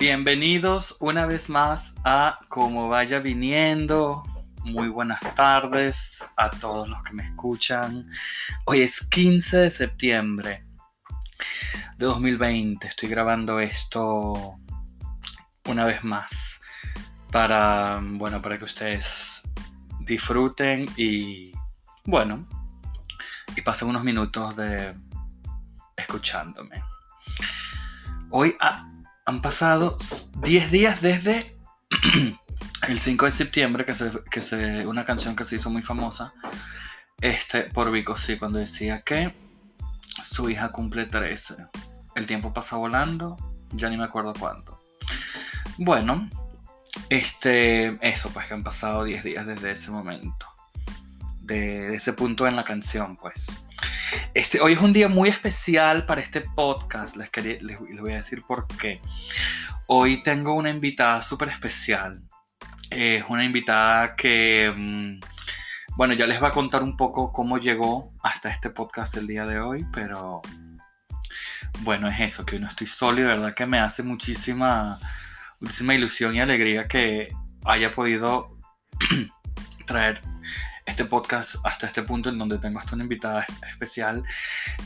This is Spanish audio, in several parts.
Bienvenidos una vez más a Como vaya viniendo. Muy buenas tardes a todos los que me escuchan. Hoy es 15 de septiembre de 2020. Estoy grabando esto una vez más para, bueno, para que ustedes disfruten y, bueno, y pasen unos minutos de escuchándome. Hoy han pasado 10 días desde el 5 de septiembre, que, se, una canción que se hizo muy famosa este, por Vico, sí, cuando decía que su hija cumple 13. El tiempo pasa volando, ya ni me acuerdo cuánto. Bueno, este, eso, pues que han pasado 10 días desde ese momento. De, de ese punto en la canción, pues. Este, hoy es un día muy especial para este podcast. Les, les, voy a decir por qué. Hoy tengo una invitada súper especial. Es una invitada que, mm, bueno, ya les va a contar un poco cómo llegó hasta este podcast el día de hoy, pero bueno, es eso, que hoy no estoy solo y de verdad que me hace muchísima, muchísima ilusión y alegría que haya podido traer este podcast hasta este punto en donde tengo hasta una invitada especial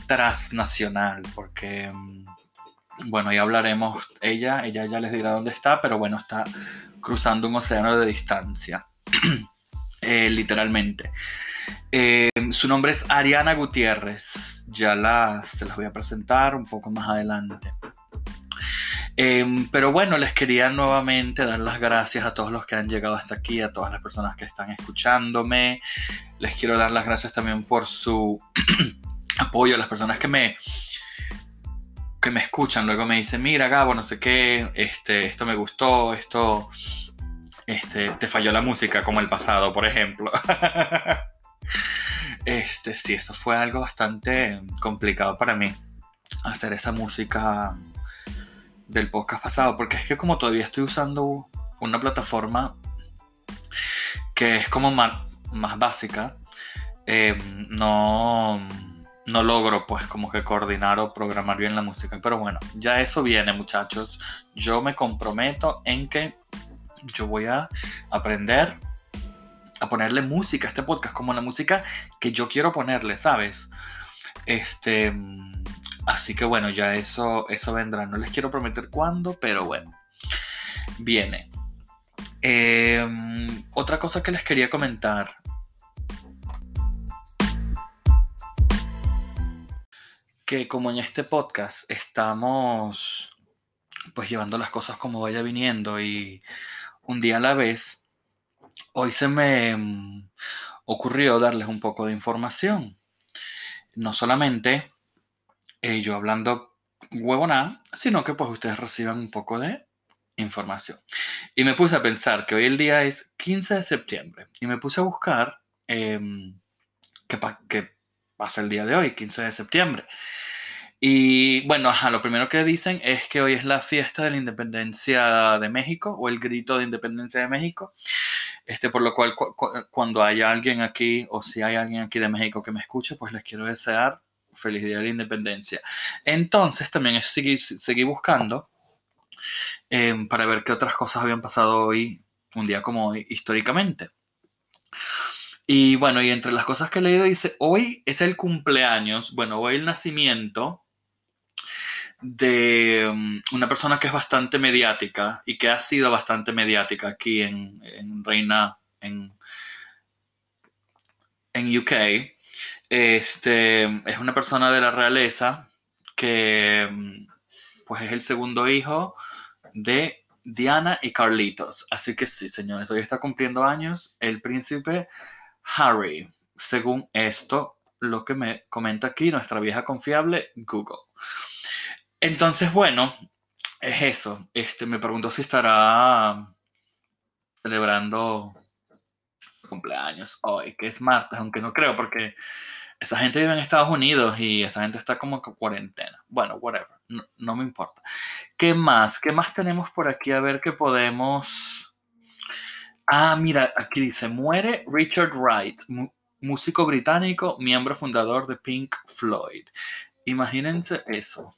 transnacional, porque, mm, bueno, ya hablaremos, ella, ella ya les dirá dónde está, pero bueno, está cruzando un océano de distancia, eh, literalmente. Eh, su nombre es Ariana Gutiérrez, ya las, se las voy a presentar un poco más adelante. Em, pero bueno, les quería nuevamente dar las gracias a todos los que han llegado hasta aquí, a todas las personas que están escuchándome. Les quiero dar las gracias también por su apoyo a las personas que me que me escuchan, luego me dicen, mira Gabo, no sé qué, este, esto me gustó, esto, este, te falló la música como el pasado, por ejemplo. este, sí, eso fue algo bastante complicado para mí, hacer esa música del podcast pasado, porque es que como todavía estoy usando una plataforma que es como más, más básica, eh, no, no logro pues como que coordinar o programar bien la música. Pero bueno, ya eso viene muchachos. Yo me comprometo en que yo voy a aprender a ponerle música a este podcast, como la música que yo quiero ponerle, ¿sabes? Este Así que bueno, ya eso, eso vendrá. No les quiero prometer cuándo, pero bueno, viene. Em, otra cosa que les quería comentar. Que como en este podcast estamos pues llevando las cosas como vaya viniendo y un día a la vez, hoy se me em, ocurrió darles un poco de información. No solamente eh, yo hablando huevonada, sino que pues ustedes reciban un poco de información. Y me puse a pensar que hoy el día es 15 de septiembre y me puse a buscar em, qué, pasa el día de hoy, 15 de septiembre. Y bueno, ajá, lo primero que dicen es que hoy es la fiesta de la independencia de México o el grito de independencia de México. Este, por lo cual, cuando haya alguien aquí o si hay alguien aquí de México que me escuche, pues les quiero desear feliz día de la independencia. Entonces también seguí, seguí buscando em, para ver qué otras cosas habían pasado hoy, un día como hoy, históricamente. Y bueno, y entre las cosas que he leído dice, hoy es el cumpleaños, bueno, hoy el nacimiento de em, una persona que es bastante mediática y que ha sido bastante mediática aquí en, en Reina, en, en UK, este, es una persona de la realeza que pues es el segundo hijo de Diana y Carlitos. Así que sí, señores, hoy está cumpliendo años el príncipe Harry, según esto, lo que me comenta aquí nuestra vieja confiable Google. Entonces, bueno, es eso. Este, me pregunto si estará celebrando cumpleaños hoy, que es martes, aunque no creo, porque esa gente vive en Estados Unidos y esa gente está como en cuarentena. Bueno, whatever, no, me importa. ¿Qué más? ¿Qué más tenemos por aquí? A ver qué podemos... Ah, mira, aquí dice, muere Richard Wright, músico británico, miembro fundador de Pink Floyd. Imagínense eso.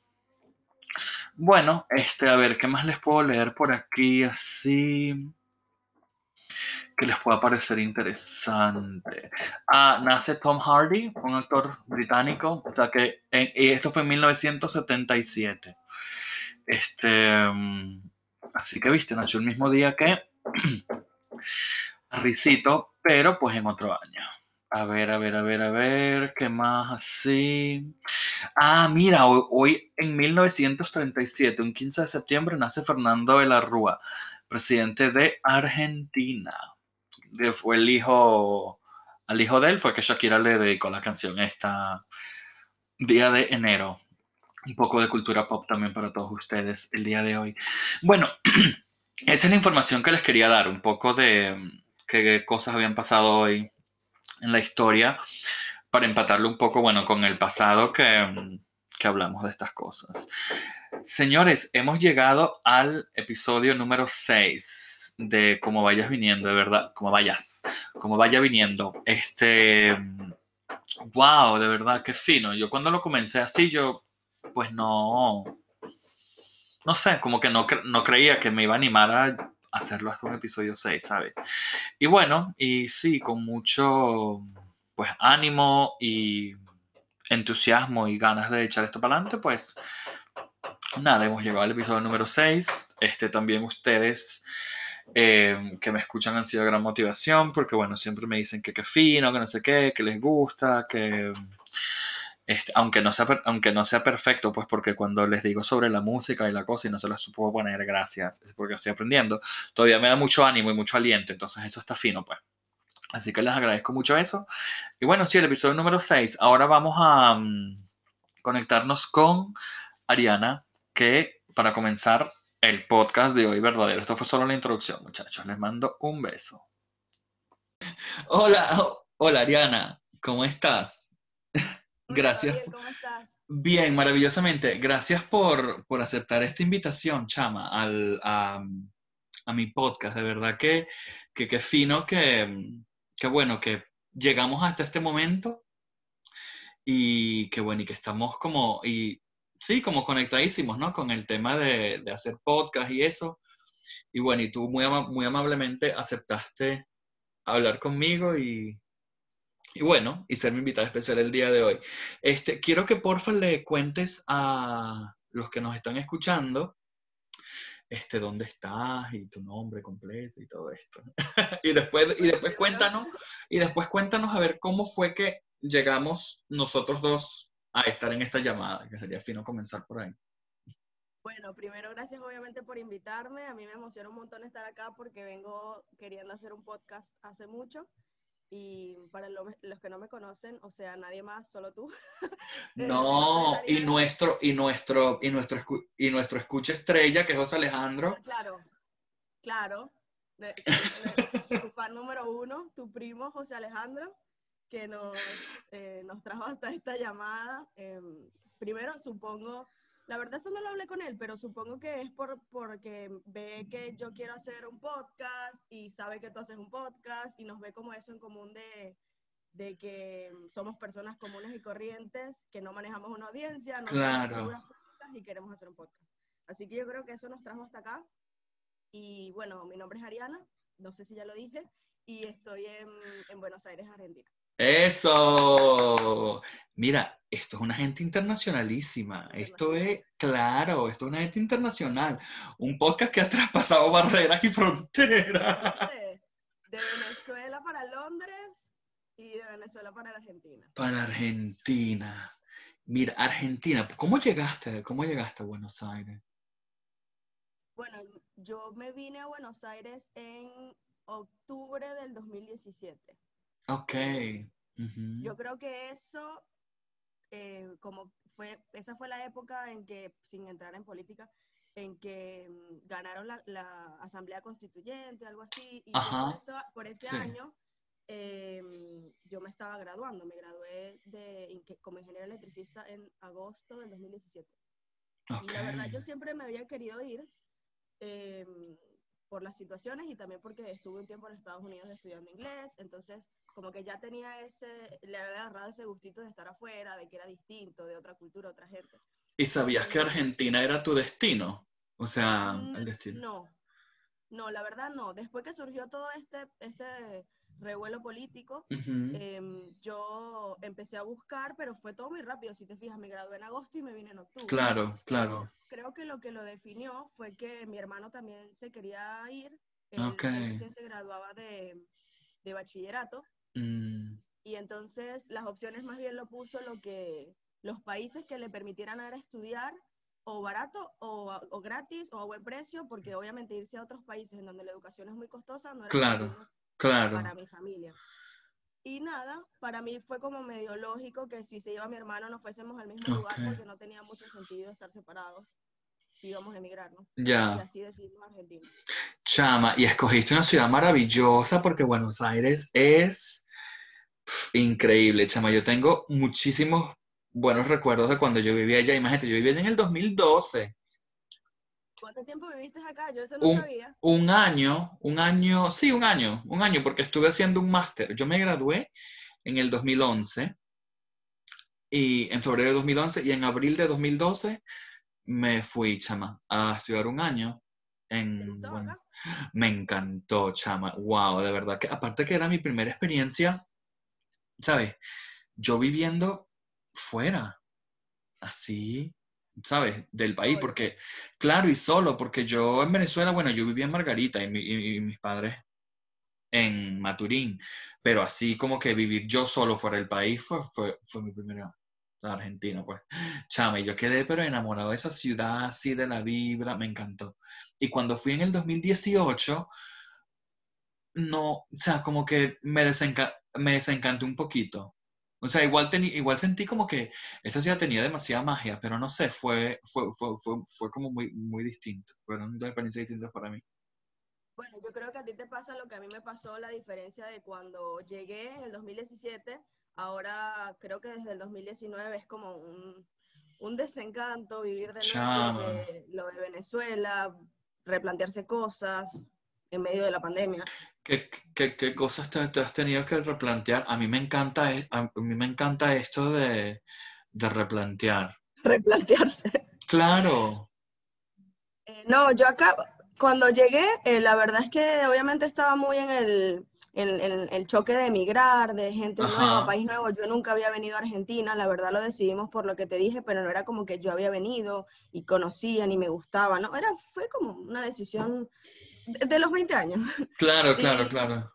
Bueno, este, a ver, ¿qué más les puedo leer por aquí así? Que les pueda parecer interesante. Ah, nace Tom Hardy, un actor británico, o sea que y esto fue en 1977. Este, mm, así que viste, nació el mismo día que Ricito, pero pues en otro año. A ver, a ver, a ver, a ver, ¿qué más así? Ah, mira, hoy, en 1937, un 15 de septiembre, nace Fernando de la Rúa, presidente de Argentina. Fue el hijo, al hijo de él fue que Shakira le dedicó la canción esta día de enero. Un poco de cultura pop también para todos ustedes el día de hoy. Bueno, esa es la información que les quería dar, un poco de qué cosas habían pasado hoy en la historia para empatarlo un poco, bueno, con el pasado que, que hablamos de estas cosas. Señores, hemos llegado al episodio número 6 de Cómo vayas viniendo, de verdad, como vayas, como vaya viniendo. Este, wow, de verdad, qué fino. Yo cuando lo comencé así, yo, pues no, no sé, como que no, no creía que me iba a animar a hacerlo hasta un episodio 6, ¿sabes? Y bueno, y sí, con mucho pues ánimo y entusiasmo y ganas de echar esto para adelante, pues nada, hemos llegado al episodio número 6. Este también ustedes eh, que me escuchan han sido gran motivación porque bueno, siempre me dicen que qué fino, que no sé qué, que les gusta, que este, aunque, no sea, aunque no sea perfecto, pues porque cuando les digo sobre la música y la cosa y no se las puedo poner gracias, es porque estoy aprendiendo, todavía me da mucho ánimo y mucho aliento, entonces eso está fino, pues. Así que les agradezco mucho eso. Y bueno, sí, el episodio número 6. Ahora vamos a mm, conectarnos con Ariana, que para comenzar el podcast de hoy verdadero. Esto fue solo la introducción, muchachos. Les mando un beso. Hola, hola Ariana, ¿cómo estás? Gracias. ¿cómo estás? Bien, maravillosamente. Gracias por, aceptar esta invitación, Chama, al, a, mi podcast. De verdad que, que, fino que, que, bueno, que llegamos hasta este momento y que bueno, y que estamos como, y sí, como conectadísimos, ¿no? Con el tema de, de hacer podcast y eso. Y bueno, y tú muy, muy amablemente aceptaste hablar conmigo y, y bueno, y ser mi invitada especial el día de hoy. Este, quiero que porfa le cuentes a los que nos están escuchando este, dónde estás y tu nombre completo y todo esto. y después, y después cuéntanos, y después cuéntanos a ver cómo fue que llegamos nosotros dos a estar en esta llamada, que sería fino comenzar por ahí. Bueno, primero gracias obviamente por invitarme. A mí me emociona un montón estar acá porque vengo queriendo hacer un podcast hace mucho. Y para los que no me conocen, o sea, nadie más, solo tú. No, y nuestro, y nuestro, y nuestro, y nuestro escucha estrella, que es José Alejandro. Ah, claro, claro. tu fan número uno, tu primo José Alejandro, que nos, eh, nos trajo hasta esta llamada. Em, primero, supongo, la verdad eso no lo hablé con él, pero supongo que es por, porque ve que yo quiero hacer un podcast y sabe que tú haces un podcast y nos ve como eso en común de, de que somos personas comunes y corrientes, que no manejamos una audiencia, no claro. y queremos hacer un podcast. Así que yo creo que eso nos trajo hasta acá. Y bueno, mi nombre es Ariana, no sé si ya lo dije, y estoy en, en Buenos Aires, Argentina. Eso. Mira, esto es una gente internacionalísima. Esto es, claro, esto es una gente internacional. Un podcast que ha traspasado barreras y fronteras. De, Venezuela para Londres y de Venezuela para Argentina. Para Argentina. Mira, Argentina, ¿cómo llegaste? ¿Cómo llegaste a Buenos Aires? Bueno, yo me vine a Buenos Aires en octubre del 2017. Ok. Yo creo que eso, eh, como fue, esa fue la época en que, sin entrar en política, en que mm, ganaron la, Asamblea Constituyente, algo así, y por, ese año em, yo me estaba graduando, me gradué de, como ingeniero electricista en agosto del 2017. Y la verdad yo siempre me había querido ir, em, por las situaciones y también porque estuve un tiempo en Estados Unidos estudiando inglés, entonces como que ya tenía ese, le había agarrado ese gustito de estar afuera, de que era distinto, de otra cultura, otra gente. ¿Y sabías que Argentina era tu destino? O sea, Mm, el destino. No, no, la verdad no. Después que surgió todo este, este revuelo político, em, yo empecé a buscar, pero fue todo muy rápido. Si te fijas, me gradué en agosto y me vine en octubre. Claro, claro. Creo que lo que lo definió fue que mi hermano también se quería ir. Él, él se graduaba de, de bachillerato. Mm, Y entonces las opciones más bien lo puso lo que los países que le permitieran ahora estudiar o barato o, a- o gratis o a buen precio, porque obviamente irse a otros países en donde la educación es muy costosa no era Claro, claro. para mi familia. Y nada, para mí fue como medio lógico que si se iba mi hermano no fuésemos al mismo lugar Ok. porque no tenía mucho sentido estar separados si íbamos a emigrar, ¿no? Y Ya, así decidimos Argentina. Chama, y escogiste una ciudad maravillosa porque Buenos Aires es increíble, chama. Yo tengo muchísimos buenos recuerdos de cuando yo vivía allá. Imagínate, yo vivía allá en el 2012. ¿Cuánto tiempo viviste acá? Yo eso no Un, sabía. un año, un año, sí, un año, un año, porque estuve haciendo un máster. Yo me gradué en el 2011 y en febrero de 2011 y en abril de 2012 me fui, chama, a estudiar un año ¿Te en, bueno, me encantó, chama, wow, de verdad que aparte que era mi primera experiencia, ¿sabes? Yo viviendo fuera, así, ¿sabes? Del país, porque, claro, y solo, porque yo en Venezuela, bueno, yo vivía en Margarita y, mi- y- y mis padres en Maturín, pero así como que vivir yo solo fuera del país fue, fue, fue mi primera Argentina, pues. Chama, y yo quedé pero enamorado de esa ciudad, así de la vibra, me encantó. Y cuando fui en el 2018, no, o sea, como que me, desenca me desencanté un poquito. O sea, igual, igual sentí como que esa ciudad tenía demasiada magia, pero no sé, fue, fue, fue, fue, fue como muy, muy distinto. Fueron dos experiencias distintas para mí. Bueno, yo creo que a ti te pasa lo que a mí me pasó, la diferencia de cuando llegué en el 2017, ahora creo que desde el 2019 es como un, un desencanto vivir de nuevo porque lo de Venezuela, replantearse cosas en medio de la pandemia. ¿Qué, qué, qué cosas te, te has tenido que replantear? A mí me encanta, e- a mí me encanta esto de, de replantear. Replantearse. Claro, Eh, no, yo acá, cuando llegué, eh, la verdad es que obviamente estaba muy en el, en el choque de emigrar, de gente nueva, país nuevo. Yo nunca había venido a Argentina, la verdad lo decidimos por lo que te dije, pero no era como que yo había venido y conocía ni me gustaba, ¿no? Era, fue como una decisión de, de los 20 años. claro, claro, Y- claro.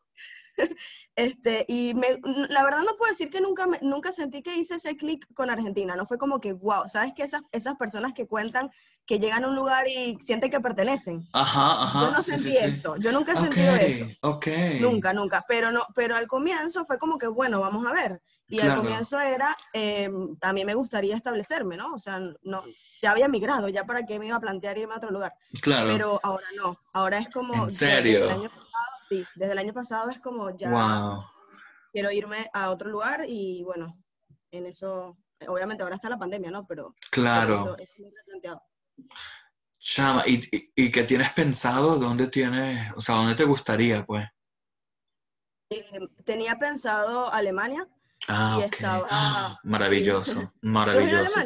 Este, y me, la verdad no puedo decir que nunca, nunca sentí que hice ese clic con Argentina, no fue como que, wow, ¿sabes que esas, esas personas que cuentan que llegan a un lugar y sienten que pertenecen? Ajá, ajá. Yo no sí, sentí sí, sí. eso, yo nunca he Ok, sentido eso, ok. nunca, nunca, pero, no, pero al comienzo fue como que, bueno, vamos a ver, y al Claro. comienzo era, eh, a mí me gustaría establecerme, ¿no? O sea, no, ya había migrado, ya para qué me iba a plantear irme a otro lugar, Claro. pero ahora no, ahora es como, ¿En serio? desde el año pasado, sí, desde el año pasado es como ya Wow. quiero irme a otro lugar y bueno, en eso, obviamente ahora está la pandemia, ¿no? Pero, Claro. eso, eso me he replanteado. Chama, ¿y, y, y qué tienes pensado? ¿Dónde tienes, o sea, dónde te gustaría, pues? Eh, tenía pensado Alemania, Ah, Y estaba- Ah, maravilloso, maravilloso.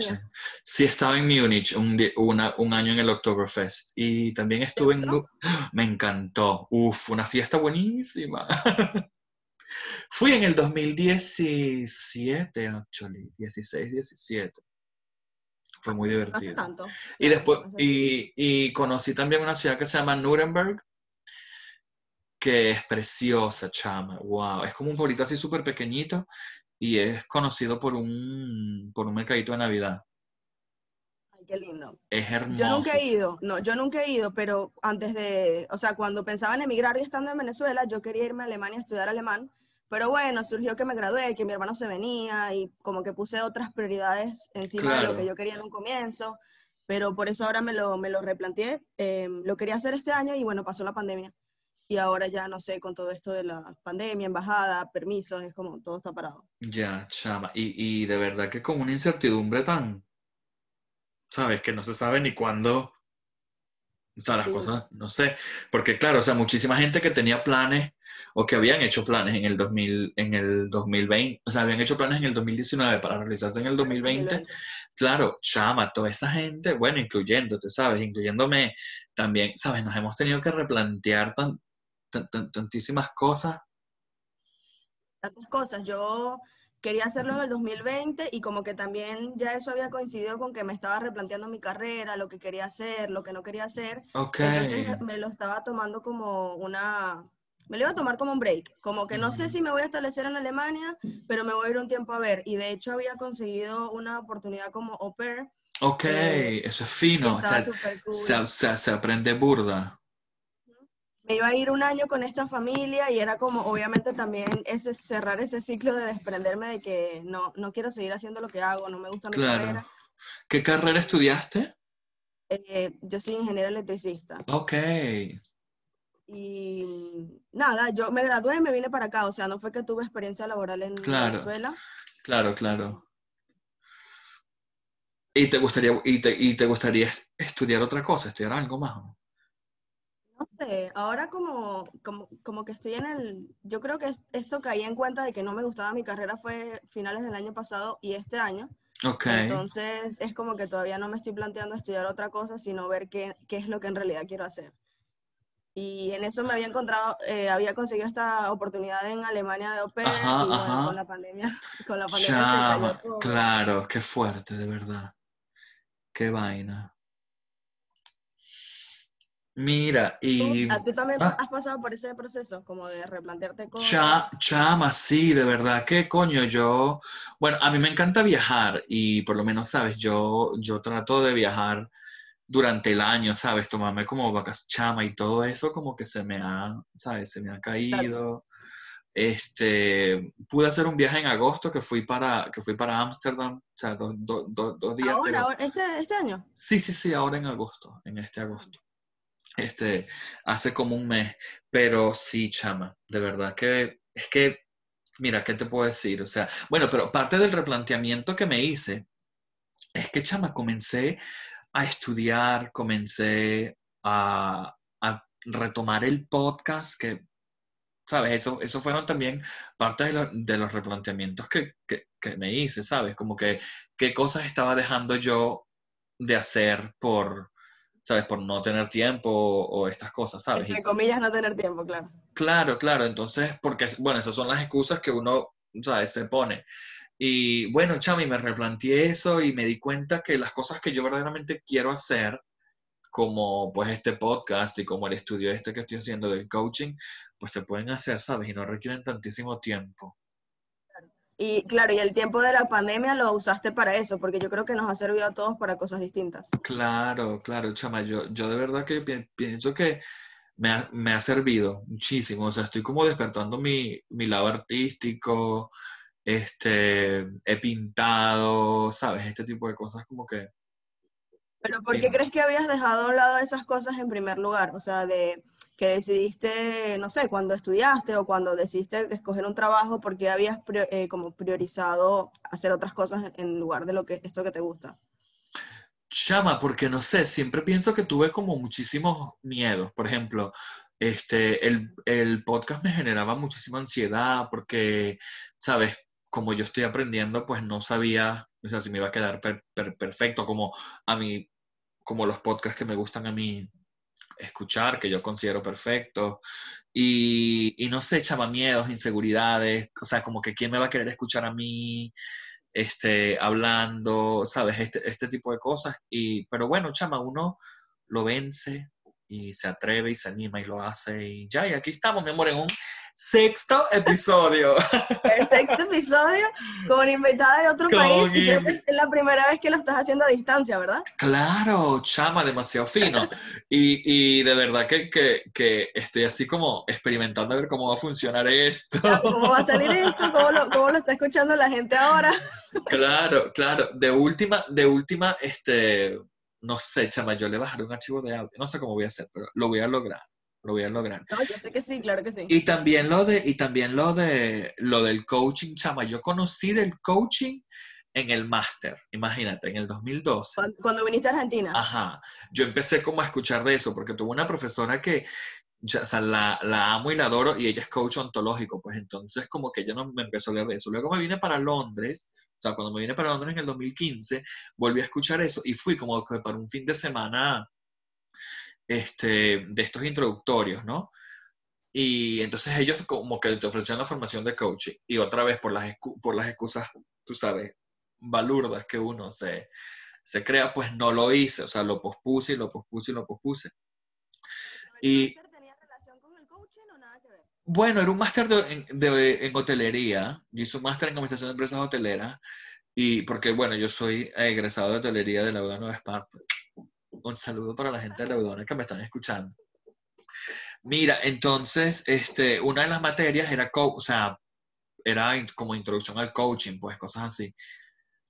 Sí, estaba en Múnich un, una- un año en el Oktoberfest y también estuve en... Me encantó. Uf, una fiesta buenísima. Fui en el 2017, actually, 16, 17. Fue muy no divertido. tanto. Y después, no y, y conocí también una ciudad que se llama Nuremberg, que es preciosa, chama. Wow, es como un pueblito así súper pequeñito y es conocido por un, por un mercadito de Navidad. Ay, qué lindo. Es hermoso. Yo nunca he ido, no, yo nunca he ido, pero antes de, o sea, cuando pensaba en emigrar y estando en Venezuela, yo quería irme a Alemania a estudiar alemán, pero bueno, surgió que me gradué, que mi hermano se venía y como que puse otras prioridades encima de lo Claro. que yo quería en un comienzo, pero por eso ahora me lo, me lo replanteé, eh, lo quería hacer este año y bueno, pasó la pandemia y ahora ya no sé, con todo esto de la pandemia, embajada, permisos, es como todo está parado. Ya, chama. Y, y de verdad que con una incertidumbre tan, ¿sabes? Que no se sabe ni cuándo O sea, las cosas, no sé, porque claro, o sea, muchísima gente que tenía planes o que habían hecho planes en el 2000, en el 2020, o sea, habían hecho planes en el 2019 para realizarse en el 2020. Claro, chama, toda esa gente, bueno, incluyéndote, ¿sabes? Incluyéndome también, ¿sabes? Nos hemos tenido que replantear tan, tantísimas cosas. Tantas cosas. Yo quería hacerlo en el 2020 y como que también ya eso había coincidido con que me estaba replanteando mi carrera, lo que quería hacer, lo que no quería hacer. Entonces me lo estaba tomando como una, me lo iba a tomar como un break, como que no sé si me voy a establecer en Alemania, pero me voy a ir un tiempo a ver. Y de hecho había conseguido una oportunidad como au pair. Ok, eh, eso es fino, o sea, se, se aprende burda me iba a ir un año con esta familia y era como, obviamente también ese cerrar ese ciclo de desprenderme de que no, no quiero seguir haciendo lo que hago, no me gusta mi carrera. ¿Qué carrera estudiaste? Eh, yo soy ingeniero electricista. Ok. Y nada, yo me gradué y me vine para acá, o sea, no fue que tuve experiencia laboral en Venezuela. Claro, claro. ¿Y te gustaría, y te, y te gustaría estudiar otra cosa, estudiar algo más? No sé, ahora como, como, como, que estoy en el, yo creo que esto caí en cuenta de que no me gustaba mi carrera fue finales del año pasado y este año. Ok. Entonces es como que todavía no me estoy planteando estudiar otra cosa, sino ver qué, qué es lo que en realidad quiero hacer. Y en eso me había encontrado, eh, había conseguido esta oportunidad en Alemania de OPE y bueno, con la pandemia, con la pandemia Claro, qué fuerte, de verdad. Qué vaina. Mira, y... ¿A ti también ah. has pasado por ese proceso, como de replantearte cosas? chama, sí, de verdad, ¿qué coño? Yo, bueno, a mí me encanta viajar y por lo menos, ¿sabes? Yo, yo trato de viajar durante el año, ¿sabes? Tomarme como vacas chama y todo eso como que se me ha, ¿sabes? Se me ha caído. Este, pude hacer un viaje en agosto que fui para, que fui para Ámsterdam, o sea, dos, días. ¿Ahora, este, este año? Sí, sí, sí, ahora en agosto, en este agosto este, hace como un mes, pero sí, chama, de verdad que es que, mira, ¿qué te puedo decir? O sea, bueno, pero parte del replanteamiento que me hice es que, chama, comencé a estudiar, comencé a, retomar el podcast, que, ¿sabes? Eso, eso fueron también parte de, los replanteamientos que, que, que me hice, ¿sabes? Como que qué cosas estaba dejando yo de hacer por, ¿sabes? Por no tener tiempo o, estas cosas, ¿sabes? Entre comillas, no tener tiempo, claro. Claro, claro. Entonces, porque, bueno, esas son las excusas que uno, ¿sabes? Se pone. Y bueno, Chami, me replanteé eso y me di cuenta que las cosas que yo verdaderamente quiero hacer, como pues este podcast y como el estudio este que estoy haciendo del coaching, pues se pueden hacer, ¿sabes? Y no requieren tantísimo tiempo. Y claro, y el tiempo de la pandemia lo usaste para eso, porque yo creo que nos ha servido a todos para cosas distintas. Claro, claro, chama, yo, yo de verdad que pienso que me ha, me ha, servido muchísimo, o sea, estoy como despertando mi, mi lado artístico, este, he pintado, ¿sabes? Este tipo de cosas como que... Pero ¿por qué crees que habías dejado a un lado esas cosas en primer lugar? O sea, de que decidiste, no sé, cuando estudiaste o cuando decidiste escoger un trabajo, porque habías eh, como priorizado hacer otras cosas en, lugar de lo que esto que te gusta? Chama, porque no sé, siempre pienso que tuve como muchísimos miedos. Por ejemplo, este, el, el podcast me generaba muchísima ansiedad porque, ¿sabes? Como yo estoy aprendiendo, pues no sabía, o sea, si me iba a quedar perfecto como a mí, como los podcasts que me gustan a mí escuchar, que yo considero perfecto. Y, y no sé, echaba miedos, inseguridades, o sea, como que quién me va a querer escuchar a mí, este, hablando, ¿sabes? Este, este tipo de cosas. Y, pero bueno, chama, uno lo vence y se atreve y se anima y lo hace y ya, y aquí estamos, mi amor, en un sexto episodio. El sexto episodio con invitada de otro país. Y creo que es la primera vez que lo estás haciendo a distancia, ¿verdad? Claro, chama, demasiado fino. y, y de verdad que, que, que, estoy así como experimentando a ver cómo va a funcionar esto. ¿Cómo va a salir esto? ¿Cómo lo, cómo lo está escuchando la gente ahora? claro, claro. De última, de última, este, no sé, chama, yo le bajaré un archivo de audio. No sé cómo voy a hacer, pero lo voy a lograr lo voy a lograr. No, yo sé que sí, claro que sí. Y también lo de, y también lo de lo del coaching, chama. Yo conocí del coaching en el máster, imagínate, en el 2012. Cuando, cuando viniste a Argentina. Ajá, yo empecé como a escuchar de eso, porque tuve una profesora que, ya, o sea, la, la amo y la adoro, y ella es coach ontológico, pues entonces como que ella no me empezó a leer de eso. Luego me vine para Londres, o sea, cuando me vine para Londres en el 2015, volví a escuchar eso, y fui como que para un fin de semana este, de estos introductorios, ¿no? Y entonces ellos como que te ofrecían la formación de coaching, y otra vez por las, por las excusas, tú sabes, balurdas que uno se, se crea, pues no lo hice, o sea, lo pospuse y lo pospuse y lo pospuse. ¿Pero ¿El y- máster tenía relación con el coaching o nada que ver? Bueno, era un máster de- en hotelería, yo hice un máster en administración de empresas hoteleras, y porque, bueno, yo soy egresado de hotelería de la UDA Nueva Esparta. Un saludo para la gente de la UDA que me están escuchando. Mira, entonces, este, una de las materias era, o sea, era como introducción al coaching, pues, cosas así.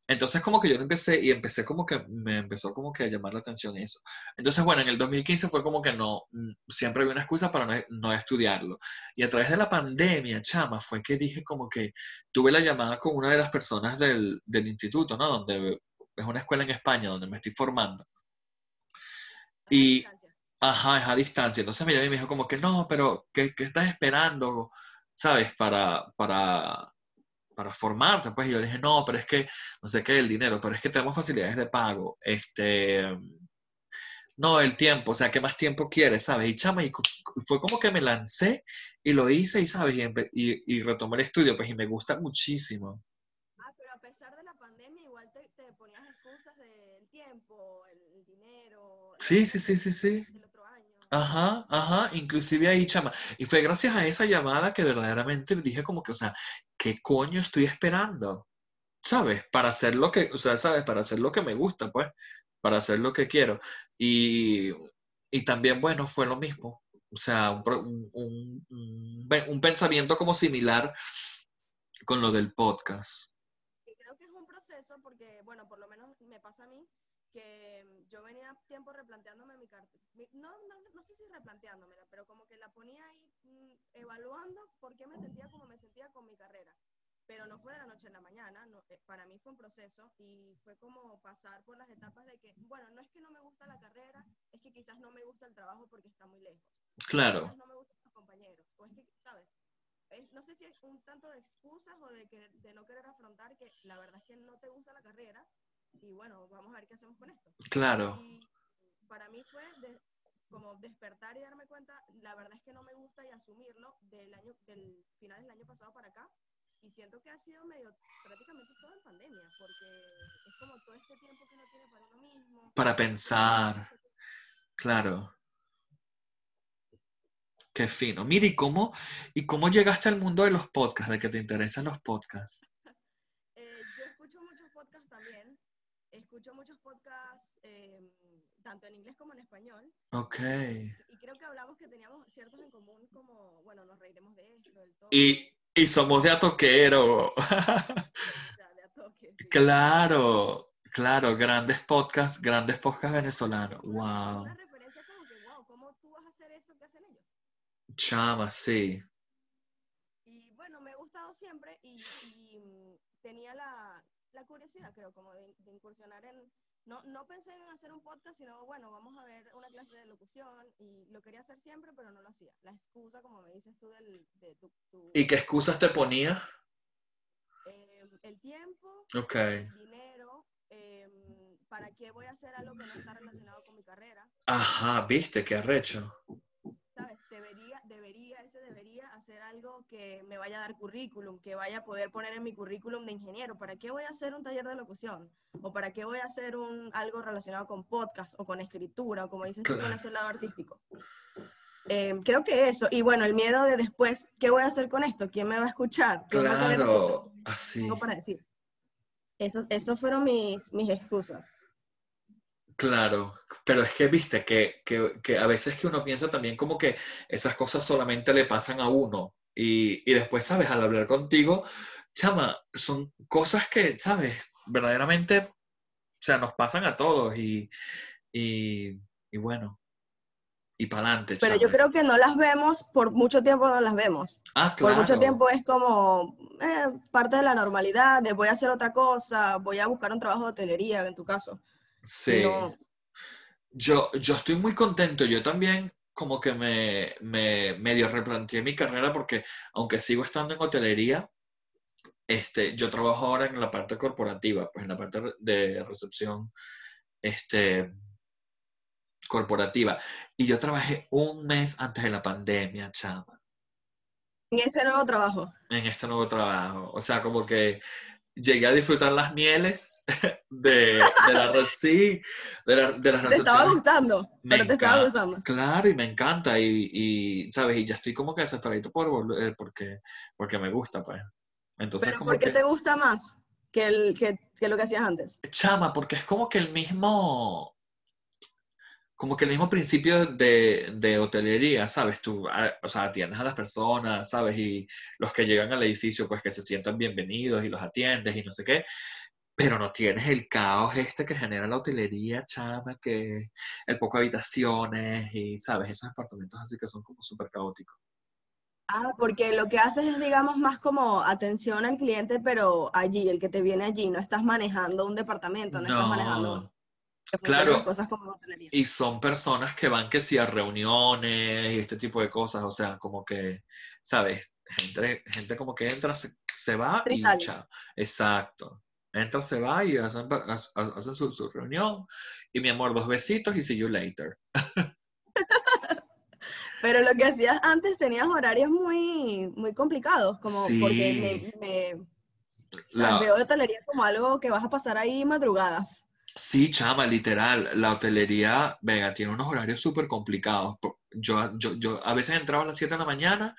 Entonces como que yo empecé y empecé como que me empezó como que a llamar la atención eso. Entonces bueno, en el 2015 fue como que no, mm, siempre había una excusa para no, no estudiarlo. Y a través de la pandemia, chama, fue que dije como que tuve la llamada con una de las personas del, del instituto, ¿no? Donde es una escuela en España donde me estoy formando. Y-. Ajá, es a distancia. Entonces y me dijo como que no, pero ¿qué, qué estás esperando? ¿Sabes? Para, para, para formarte. Pues y yo le dije, no, pero es que, no sé qué, el dinero, pero es que tenemos facilidades de pago. Este, no, el tiempo, o sea, ¿qué más tiempo quieres? ¿Sabes? Y chama, y fue como que me lancé y lo hice y, ¿sabes? Y, y, y retomé el estudio, pues y me gusta muchísimo. Ah, pero a pesar de la pandemia, igual te, te ponías excusas del tiempo, el, Sí, sí, sí, sí, sí. Ajá, ajá, inclusive ahí, chama. Y fue gracias a esa llamada que verdaderamente dije como que, o sea, ¿qué coño estoy esperando? ¿Sabes? Para hacer lo que, o sea, ¿sabes? Para hacer lo que me gusta, pues, para hacer lo que quiero. Y, y también, bueno, fue lo mismo. O sea, un, un, un- un pe- un pensamiento como similar con lo del podcast. Y creo que es un proceso porque, bueno, por lo menos me pasa a mí, que yo venía tiempo replanteándome mi carta. No, no, no sé si replanteándomela, pero como que la ponía ahí mm, evaluando por qué me sentía como me sentía con mi carrera. Pero no fue de la noche a la mañana, no, eh, para mí fue un proceso y fue como pasar por las etapas de que, bueno, no es que no me gusta la carrera, es que quizás no me gusta el trabajo porque está muy lejos. Claro, Quizás no me gustan los compañeros. O es que, ¿sabes? Es- no sé si es un tanto de excusas o de, que, de no querer afrontar que la verdad es que no te gusta la carrera y bueno, vamos a ver qué hacemos con esto. claro, Y para mí fue de- como despertar y darme cuenta, la verdad es que no me gusta y asumirlo del año del final del año pasado para acá. Y siento que ha sido medio prácticamente todo en pandemia, porque es como todo este tiempo que uno tiene para uno mismo. para pensar, claro. Qué fino. Mira, ¿y cómo, ¿y cómo llegaste al mundo de los podcasts, de que te interesan los podcasts? Eh, yo escucho muchos podcasts también. Escucho muchos podcasts eh, tanto en inglés como en español. Ok. Y creo que hablamos que teníamos ciertos en común como, bueno, nos reiremos de esto, del todo. Y, y somos de atoquero. O sea, de a toque. sí. Claro, claro, grandes podcasts, grandes podcasts venezolanos. Wow. Una referencia como que, wow, ¿cómo tú vas a hacer eso que hacen ellos? Chama, sí. Y bueno, me ha gustado siempre y, y, mm, tenía la, la curiosidad, creo, como de, de incursionar en... No, no pensé en hacer un podcast, sino, bueno, vamos a ver una clase de locución y lo quería hacer siempre, pero no lo hacía. La excusa, como me dices tú, del, de tu... tu- ¿Y qué excusas te ponías? eh, el tiempo, Ok. el dinero, em, ¿para qué voy a hacer algo que no está relacionado con mi carrera? Ajá, viste, qué arrecho. ¿Sabes? Debería, debería, ese debería hacer algo que me vaya a dar currículum, que vaya a poder poner en mi currículum de ingeniero. ¿Para qué voy a hacer un taller de locución? ¿O para qué voy a hacer un, algo relacionado con podcast o con escritura o como dices tú, con ese lado artístico? Em, creo que eso. Y bueno, el miedo de después, ¿qué voy a hacer con esto? ¿Quién me va a escuchar? ¿Quién va a Claro, escuchar? así. Tengo para decir. Eso, esos fueron mis, mis excusas. Claro, pero es que viste que, que, que a veces que uno piensa también como que esas cosas solamente le pasan a uno y, y después, ¿sabes? Al hablar contigo, chama, son cosas que, ¿sabes? Verdaderamente, o sea, nos pasan a todos y, y, y bueno, y para adelante. Pero yo creo que no las vemos, por mucho tiempo no las vemos. Ah, claro. Por mucho tiempo es como eh, parte de la normalidad, de voy a hacer otra cosa, voy a buscar un trabajo de hotelería, en tu caso. Sí. No. Yo, yo estoy muy contento. Yo también como que me, me medio replanteé mi carrera porque aunque sigo estando en hotelería, este, yo trabajo ahora en la parte corporativa, pues en la parte de recepción este, corporativa. Y yo trabajé un mes antes de la pandemia, chama, En ese nuevo trabajo. en este nuevo trabajo. O sea, como que llegué a disfrutar las mieles de, de la reci- de, la- de las Te estaba recepciones. gustando, Me pero te estaba gustando. Claro, y me encanta, y, y, ¿sabes? Y ya estoy como que desesperadito por volver, porque, porque me gusta, pues. Entonces, Pero como ¿por qué que, te gusta más que, el, que, que lo que hacías antes? chama, porque es como que el mismo, como que el mismo principio de, de hotelería, ¿sabes? Tú, ah, o sea, atiendes a las personas, ¿sabes? Y los que llegan al edificio, pues que se sientan bienvenidos y los atiendes y no sé qué. Pero no tienes el caos este que genera la hotelería, chama, que el poco habitaciones y, ¿sabes? Esos apartamentos así que son como súper caóticos. Ah, porque lo que haces es, digamos, más como atención al cliente, pero allí, el que te viene allí, no estás manejando un departamento, no, estás manejando No, que funcionen claro. cosas como y son personas que van que sí a reuniones y este tipo de cosas, o sea, como que, ¿sabes? Gente, gente como que entra, se, se va y chao. Exacto. Entra, se va y hacen, ha- ha- hacen su, su reunión. Y mi amor, dos besitos y see you later. Pero lo que hacías antes tenías horarios muy, muy complicados, como Sí. porque me, La- veo hotelería como algo que vas a pasar ahí madrugadas. Sí, chama, literal. La hotelería, venga, tiene unos horarios súper complicados. Yo, yo, yo a veces entraba a las 7 de la mañana,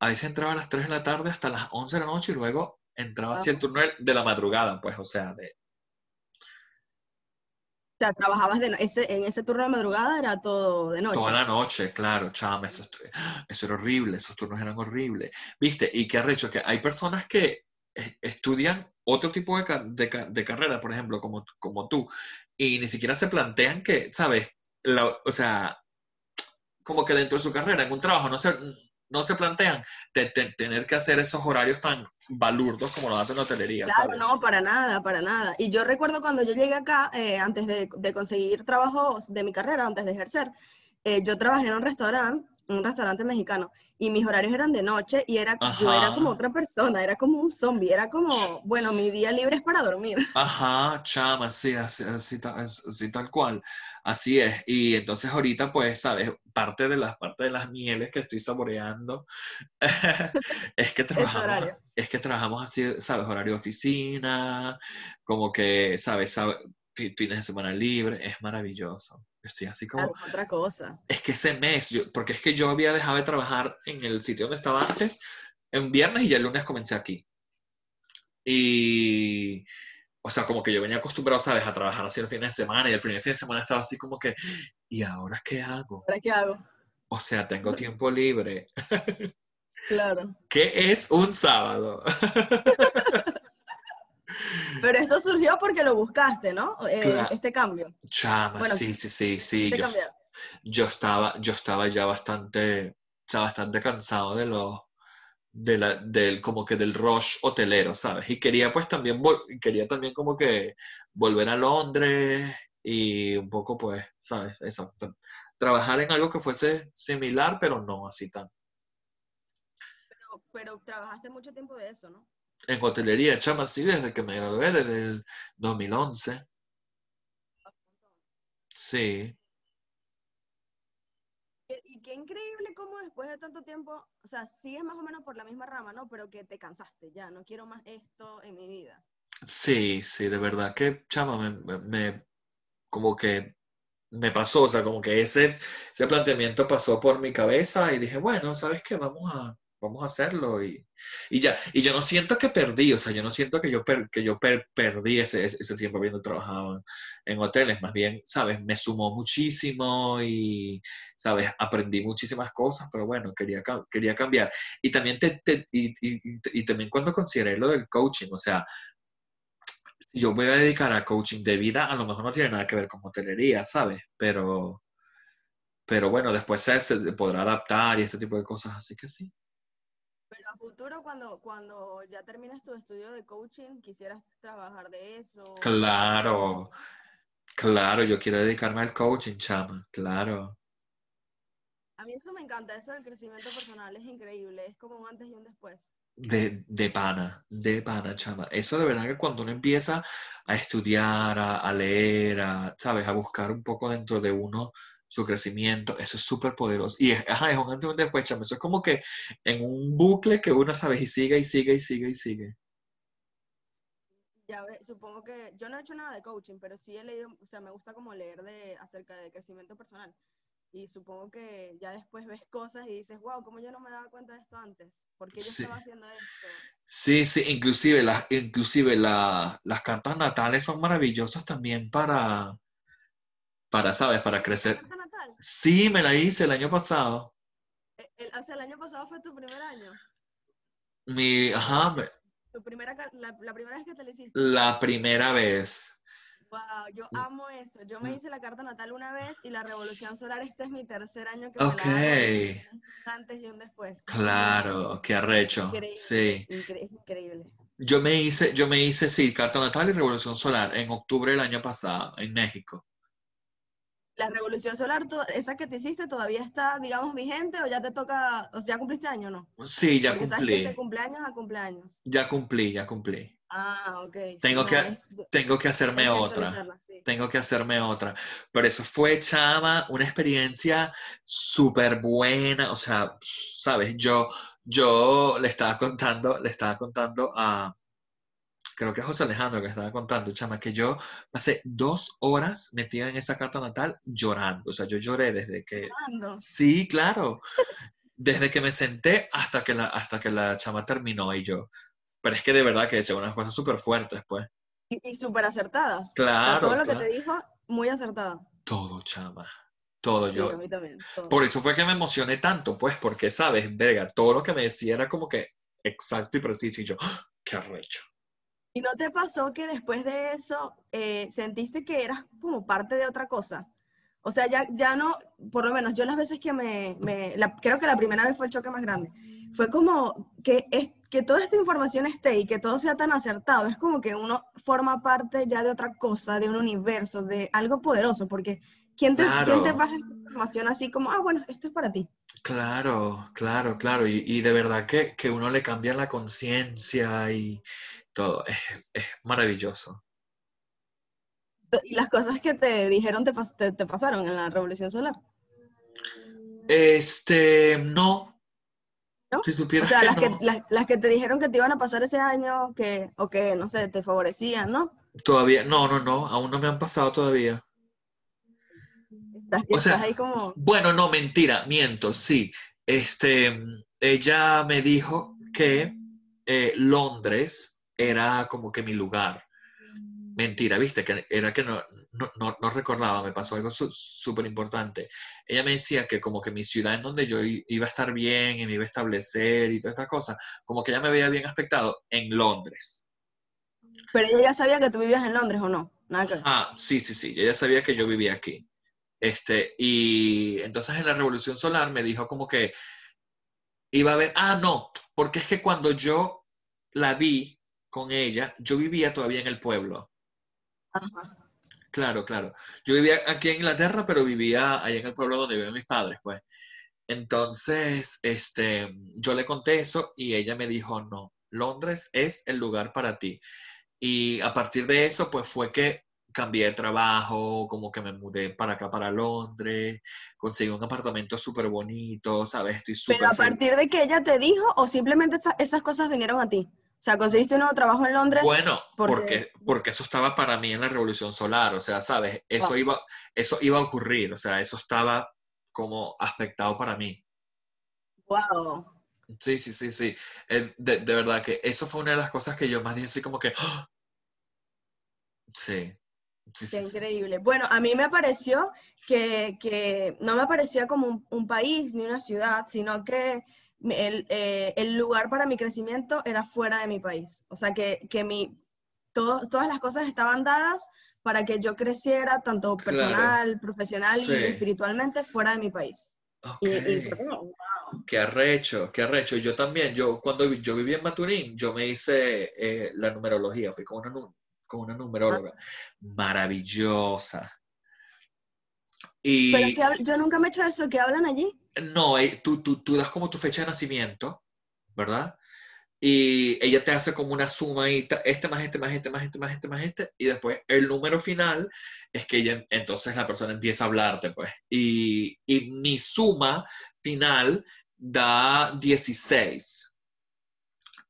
a veces entraba a las 3 de la tarde hasta las 11 de la noche y luego entraba hacia el turno de la madrugada, pues, o sea, de, O sea, trabajabas de no- ese, en ese turno de madrugada era todo de noche. toda la noche, claro, chama, eso, eso era horrible, esos turnos eran horribles. ¿Viste? Y qué arrecho, que hay personas que estudian otro tipo de, de ca- de carrera, por ejemplo, como, como tú, y ni siquiera se plantean que, ¿sabes? La- o sea, como que dentro de su carrera, en un trabajo, no se, no se plantean de, de tener que hacer esos horarios tan balurdos como lo hacen en la hotelería, Claro, ¿sabes? no, para nada, para nada. Y yo recuerdo cuando yo llegué acá, eh, antes de, de conseguir trabajo de mi carrera, antes de ejercer, eh, yo trabajé en un restaurante, un restaurante mexicano, y mis horarios eran de noche y era, yo era como otra persona, era como un zombie, era como, bueno, mi día libre es para dormir. Ajá, chama, sí, así, así así tal cual. Así es. Y entonces ahorita, pues, sabes, parte de las, parte de las mieles que estoy saboreando es que trabajamos, es que trabajamos así, sabes, horario de oficina, como que, sabes, sabe- fi- fines de semana libre, es maravilloso. Estoy así como, Claro, otra cosa. es que ese mes, yo- porque es que yo había dejado de trabajar en el sitio donde estaba antes en viernes y ya el lunes comencé aquí. Y, o sea, como que yo venía acostumbrado, ¿sabes?, a trabajar así los fines de semana y el primer fin de semana estaba así como que, ¿y ahora qué hago? ¿Ahora qué hago? O sea, tengo tiempo libre. Claro. ¿Qué es un sábado? Pero esto surgió porque lo buscaste, ¿no? Eh, Claro. Este cambio. Chama, Bueno, sí, sí, sí, sí. Este Yo, estaba, yo estaba ya bastante, sea, bastante cansado de los, de la, del, como que del rush hotelero, ¿sabes? Y quería pues también, quería también como que volver a Londres y un poco pues, ¿sabes? Eso, tra- trabajar en algo que fuese similar, pero no así tan. Pero, pero trabajaste mucho tiempo de eso, ¿no? En hotelería, chama, sí, desde que me gradué, desde el 2011. Sí. Y qué increíble cómo después de tanto tiempo, o sea, sigues más o menos por la misma rama, ¿no? Pero que te cansaste, ya, no quiero más esto en mi vida. Sí, sí, de verdad que, chama, me- como que me pasó, o sea, como que ese, ese planteamiento pasó por mi cabeza y dije, bueno, ¿sabes qué? Vamos a, vamos a hacerlo y, y ya. Y yo no siento que perdí, o sea, yo no siento que yo, per- que yo per- perdí ese, ese tiempo habiendo trabajado en hoteles, más bien, ¿sabes? Me sumó muchísimo y, ¿sabes? Aprendí muchísimas cosas, pero bueno, quería, quería cambiar. Y también, te, te- y, y- y- también cuando consideré lo del coaching, o sea, si yo voy a dedicar a coaching de vida, a lo mejor no tiene nada que ver con hotelería, ¿sabes? Pero, pero bueno, después se podrá adaptar y este tipo de cosas, así que sí. Futuro, cuando, cuando ya termines tu estudio de coaching, quisieras trabajar de eso. Claro, claro, yo quiero dedicarme al coaching, chama, claro. A mí eso me encanta, eso del crecimiento personal es increíble, es como un antes y un después. De, de pana, de pana, chama. Eso de verdad que cuando uno empieza a estudiar, a, a leer, a, ¿sabes? A buscar un poco dentro de uno su crecimiento, eso es súper poderoso. Y es, ajá, es un antes y un después, chama. Eso es como que en un bucle que uno, ¿sabes? Y sigue y sigue y sigue y sigue. Ya ve, supongo que yo no he hecho nada de coaching, pero sí he leído, o sea, me gusta como leer de acerca de crecimiento personal. Y supongo que ya después ves cosas y dices, wow, ¿cómo yo no me daba cuenta de esto antes? ¿Por qué yo Sí. estaba haciendo esto? Sí, sí, inclusive, las, inclusive la- las cartas natales son maravillosas también para, para, ¿sabes? Para crecer. ¿Carta natal? Sí, me la hice el año pasado. El, el- o sea, el año pasado fue tu primer año. Mi, ajá, me- Tu primera, la, la primera vez que te la hiciste. la primera vez. Wow, yo Mm. amo eso. Yo me Mm. hice la carta natal una vez y la revolución solar, este es mi tercer año que me Ok. la hago. Antes y un después. Claro, qué arrecho. Increíble, Sí. incre- increíble. Yo me hice, yo me hice, sí, carta natal y revolución solar en octubre del año pasado en México. La revolución solar, esa que te hiciste, todavía está, digamos, vigente o ya te toca, o sea, ya cumpliste año, ¿no? Sí, ya Porque sabes que de cumplí, cumpleaños a cumpleaños. ya cumplí, ya cumplí. Ah, ok. sí, Tengo no, que- es- Tengo que hacerme tengo otra. sí. Tengo que hacerme otra. Pero eso fue, chama, una experiencia súper buena. O sea, sabes, yo, yo le estaba contando, le estaba contando a, creo que José Alejandro que estaba contando, chama, que yo pasé dos horas metida en esa carta natal llorando. O sea, yo lloré desde que, Ando. sí, claro, desde que me senté hasta que la, hasta que la chama terminó y yo. Pero es que de verdad que decía unas cosas súper fuertes, pues. Y, y súper acertadas. O sea, Claro, todo lo que te dijo, muy acertada. Todo, chama. Todo Sí, yo. a mí también. todo. Por eso fue que me emocioné tanto, pues, porque, sabes, verga, todo lo que me decía era como que exacto y preciso, y yo, ¡ah! ¡qué arrecho! ¿Y no te pasó que después de eso eh, sentiste que eras como parte de otra cosa? O sea, ya, ya no, por lo menos yo las veces que me, me- la- creo que la primera vez fue el choque más grande, fue como que, es, que toda esta información esté y que todo sea tan acertado, es como que uno forma parte ya de otra cosa, de un universo, de algo poderoso, porque ¿quién te, ¿quién te Claro. pasa esta información así como, ah, bueno, esto es para ti? Claro, claro, claro, y, y de verdad que, que uno le cambia la conciencia y todo, es, es maravilloso. Y las cosas que te dijeron te, pas- te- te pasaron en la Revolución Solar. Este, no, ¿No? si O supieras sea, que las que, las, las que te dijeron que te iban a pasar ese año, que, o que, no sé, te favorecían, ¿no? todavía, no, no, no, aún no me han pasado todavía. Estás, O sea, estás ahí como, Bueno, no, mentira, miento, sí. Este, ella me dijo que eh, Londres era como que mi lugar. Mentira, viste, que era que no, no, no, no recordaba, me pasó algo su- súper importante. Ella me decía que como que mi ciudad en donde yo iba a estar bien y me iba a establecer y todas estas cosas, como que ella me veía bien aspectado en Londres. pero ella ya sabía que tú vivías en Londres o no, nada que. Ah, sí, sí, sí, ella sabía que yo vivía aquí. Este, y entonces en la Revolución Solar me dijo como que iba a ver, ah, no, porque es que cuando yo la vi con ella, yo vivía todavía en el pueblo. Ajá. Claro, claro. Yo vivía aquí en Inglaterra, pero vivía allá en el pueblo donde viven mis padres, pues. Entonces, este, yo le conté eso y ella me dijo, no, Londres es el lugar para ti. Y a partir de eso, pues fue que cambié de trabajo, como que me mudé para acá, para Londres, conseguí un apartamento súper bonito, ¿sabes? Estoy súper Pero a feliz. partir de que ella te dijo, o simplemente esa- esas cosas vinieron a ti. O sea, conseguiste un nuevo trabajo en Londres. Bueno, porque- porque, porque eso estaba para mí en la Revolución Solar, o sea, ¿sabes? Eso Wow. iba, eso iba a ocurrir, o sea, eso estaba como aspectado para mí. Wow. Sí, sí, sí, sí. Eh, de, de verdad que eso fue una de las cosas que yo más dije así como que, ¡ah! sí, sí, Qué sí, sí. increíble. Bueno, a mí me pareció que, que no me parecía como un, un país ni una ciudad, sino que el, eh, el lugar para mi crecimiento era fuera de mi país. O sea, que, que mi, todo- todas las cosas estaban dadas para que yo creciera tanto Claro. personal, profesional Sí. y espiritualmente fuera de mi país. Y, y fue como, wow. Qué arrecho, qué arrecho. Yo también, yo cuando yo vivía en Maturín, yo me hice eh, la numerología, fui con una, con una numeróloga maravillosa. Y Pero que yo nunca me he hecho eso, que hablan allí. no, eh, tú, tú, tú das como tu fecha de nacimiento, ¿verdad? Y ella te hace como una suma y este más este más este más este más este más este, y después el número final es que ella, entonces la persona empieza a hablarte, pues. Y, y mi suma final da 16.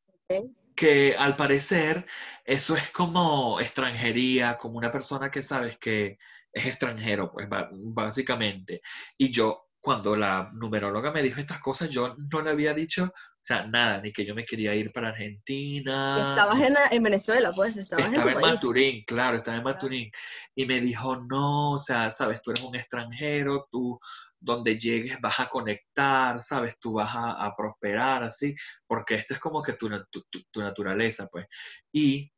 Ok. Que al parecer eso es como extranjería, como una persona que sabes que es extranjero, pues básicamente. Y yo, cuando la numeróloga me dijo estas cosas, yo no le había dicho, o sea, nada, ni que yo me quería ir para Argentina. Estabas en, en Venezuela, pues, estabas Estaba en. Maturín, claro, estaba en Maturín. Y me dijo, no, o sea, sabes, tú eres un extranjero, tú donde llegues vas a conectar, sabes, tú vas a, a prosperar, así, porque esto es como que tu, tu- tu naturaleza, pues. Y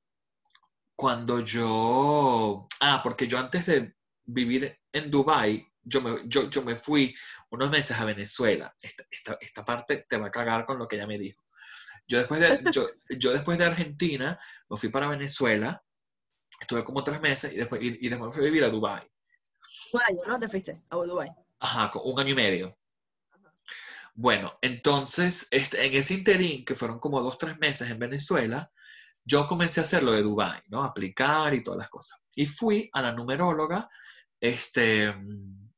cuando yo, ah, porque yo antes de vivir en Dubái, yo me, yo, yo me fui unos meses a Venezuela. Esta, esta, esta parte te va a cagar con lo que ella me dijo. Yo después de, yo, yo después de Argentina me fui para Venezuela, estuve como tres meses y después, y, y después me fui a vivir a Dubái. Un año, ¿no? Te fuiste a Dubái. Ajá, un año y medio. Bueno, entonces, este, en ese interín, que fueron como dos, tres meses en Venezuela, yo comencé a hacer lo de Dubái, ¿no? Aplicar y todas las cosas. Y fui a la numeróloga, este, mm,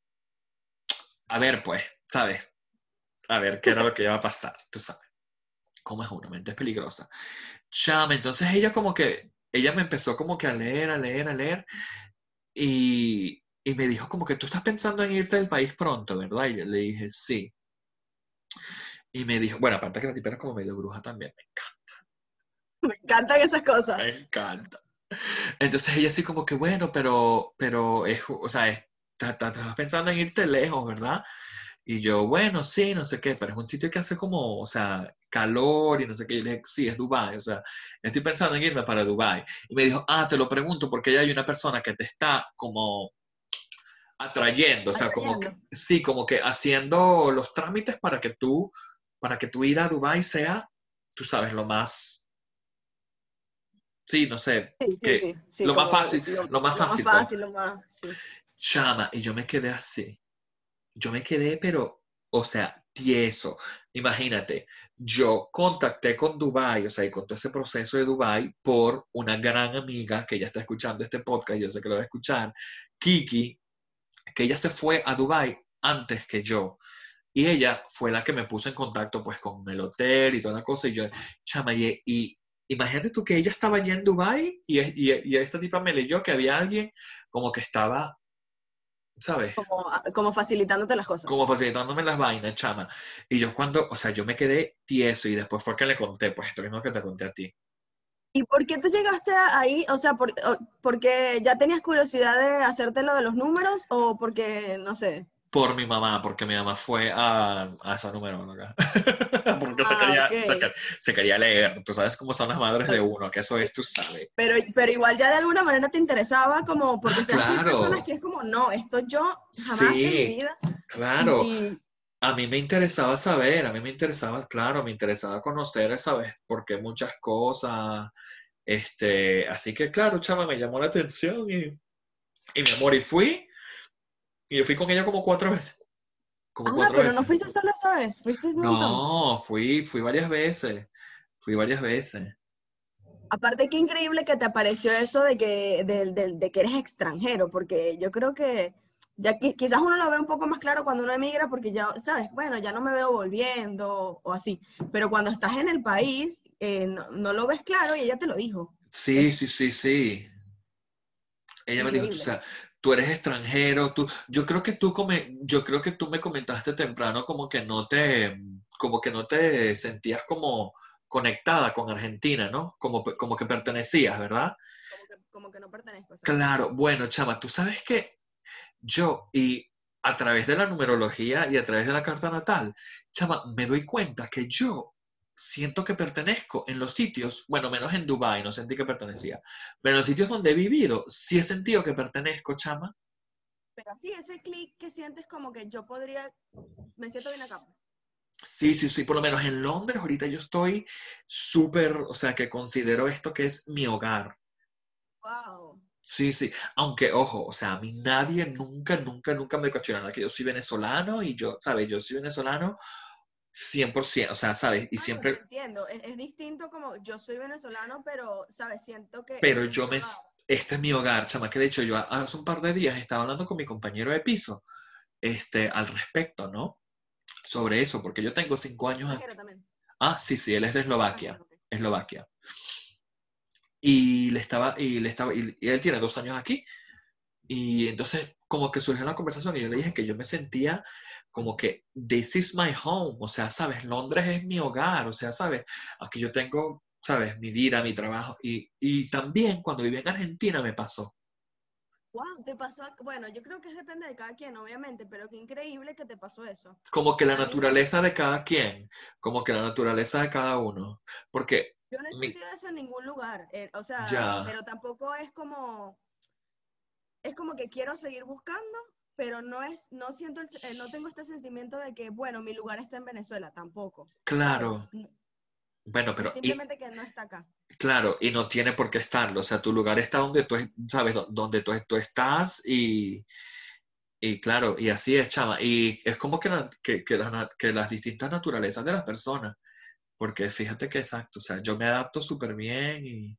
a ver, pues, ¿sabes? A ver qué era lo que iba a pasar, tú sabes. ¿Cómo es una mente es peligrosa? Chama, entonces ella como que, ella me empezó como que a leer, a leer, a leer, y, y me dijo como que tú estás pensando en irte del país pronto, ¿verdad? Y yo le dije, sí. Y me dijo, bueno, aparte que la tipa era como medio bruja también, me encanta, Me encantan esas cosas. me encanta. Entonces ella así como que, bueno, pero, pero, es, o sea, estás pensando en irte lejos, ¿verdad? Y yo, bueno, sí, no sé qué, pero es un sitio que hace como, o sea, calor y no sé qué. Y yo le dije, sí, es Dubái, o sea, estoy pensando en irme para Dubái. Y me dijo, ah, te lo pregunto porque ya hay una persona que te está como atrayendo, o sea, como que, Atrayendo. sí, como que haciendo los trámites para que tú, para que tu ida a Dubái sea, tú sabes, lo más, sí, no sé, Sí, sí, que sí, sí, lo más fácil, lo más fácil, Lo más fácil, lo más, chama, y yo me quedé así. Yo me quedé, pero, o sea, tieso. Imagínate, yo contacté con Dubai, o sea, y con todo ese proceso de Dubai por una gran amiga que ya está escuchando este podcast, yo sé que lo va a escuchar, Kiki, que ella se fue a Dubai antes que yo. Y ella fue la que me puso en contacto pues con el hotel y toda la cosa. Y yo, chama, y, y imagínate tú que ella estaba allá en Dubai y, y, y esta tipa me leyó que había alguien como que estaba, ¿sabes? Como, como facilitándote las cosas. como facilitándome las vainas, chama. Y yo cuando, o sea, yo me quedé tieso y después fue que le conté, pues esto mismo que te conté a ti. ¿Y por qué tú llegaste ahí? O sea, por, porque ya tenías curiosidad de hacerte lo de los números o porque, no sé. Por mi mamá, porque mi mamá fue a, a esa numeróloga. porque se, Ah, quería, ok. se, se quería leer. Tú sabes cómo son las madres de uno, que eso es, tú sabes. Pero, pero igual ya de alguna manera te interesaba como, porque Ah, que hay claro. personas que es como, no, esto yo jamás en Sí. mi vida. Claro. Y, A mí me interesaba saber, a mí me interesaba, claro, me interesaba conocer, ¿sabes? Porque muchas cosas, este, así que claro, chama, me llamó la atención y, y mi amor, y fui, y yo fui con ella como cuatro veces, como ah, cuatro pero veces. no fuiste solo esa vez, fuiste. No, fui, fui varias veces, fui varias veces. Aparte, qué increíble que te apareció eso de que, de, de- de que eres extranjero, porque yo creo que ya qui- quizás uno lo ve un poco más claro cuando uno emigra, porque ya, sabes, bueno, ya no me veo volviendo o así, pero cuando estás en el país, eh, no, no lo ves claro y ella te lo dijo. Sí, sí, sí, sí. Ella me dijo, o sea, tú eres extranjero, tú, yo creo que tú come, yo creo que tú me comentaste temprano como que no te, como que no te sentías como conectada con Argentina, ¿no? Como, como que pertenecías, ¿verdad? Como que, como que no pertenezco. ¿sabes? Claro, bueno, chama, tú sabes que yo, y a través de la numerología y a través de la carta natal, chama, me doy cuenta que yo siento que pertenezco en los sitios, bueno, menos en Dubai, no sentí que pertenecía, pero en los sitios donde he vivido, sí he sentido que pertenezco, chama. Pero sí, ese clic que sientes como que yo podría, me siento bien acá. Sí, sí, sí, por lo menos en Londres ahorita yo estoy súper, o sea, que considero esto que es mi hogar. Wow. Sí, sí, aunque ojo, o sea, a mí nadie nunca, nunca, nunca me cuestionará que yo soy venezolano y yo, ¿sabes? Yo soy venezolano 100%, o sea, ¿sabes? Y Ah, siempre, entiendo, es, es distinto como yo soy venezolano, pero, ¿sabes? Siento que... pero yo me, hogar. este es mi hogar, chama, que de hecho yo hace un par de días estaba hablando con mi compañero de piso, este, al respecto, ¿no? Sobre eso, porque yo tengo cinco años aquí. Extranjero también. Ah, sí, sí, él es de Eslovaquia, ok. Eslovaquia. Y le estaba, y le estaba, y, y él tiene dos años aquí. Y entonces como que surgió la conversación y yo le dije que yo me sentía como que this is my home, o sea, sabes, Londres es mi hogar, o sea, sabes, aquí yo tengo, sabes, mi vida, mi trabajo. Y, y también cuando viví en Argentina me pasó. Wow, te pasó, bueno, yo creo que depende de cada quien, obviamente, pero qué increíble que te pasó eso. Como que la naturaleza de cada quien, como que la naturaleza de cada uno. Porque, Yo no he Mi- sentido eso en ningún lugar, eh, o sea, Ya. pero tampoco es como, es como que quiero seguir buscando, pero no es, no siento, el, eh, no tengo este sentimiento de que, bueno, mi lugar está en Venezuela, tampoco. claro, No, bueno, pero... y- Simplemente que no está acá. Claro, y no tiene por qué estarlo. O sea, tu lugar está donde tú, es- sabes, donde tú, tú estás y, y claro, y así es, chama. Y es como que, la- que, que, las na- que las distintas naturalezas de las personas. Porque fíjate que exacto, o sea, yo me adapto súper bien y...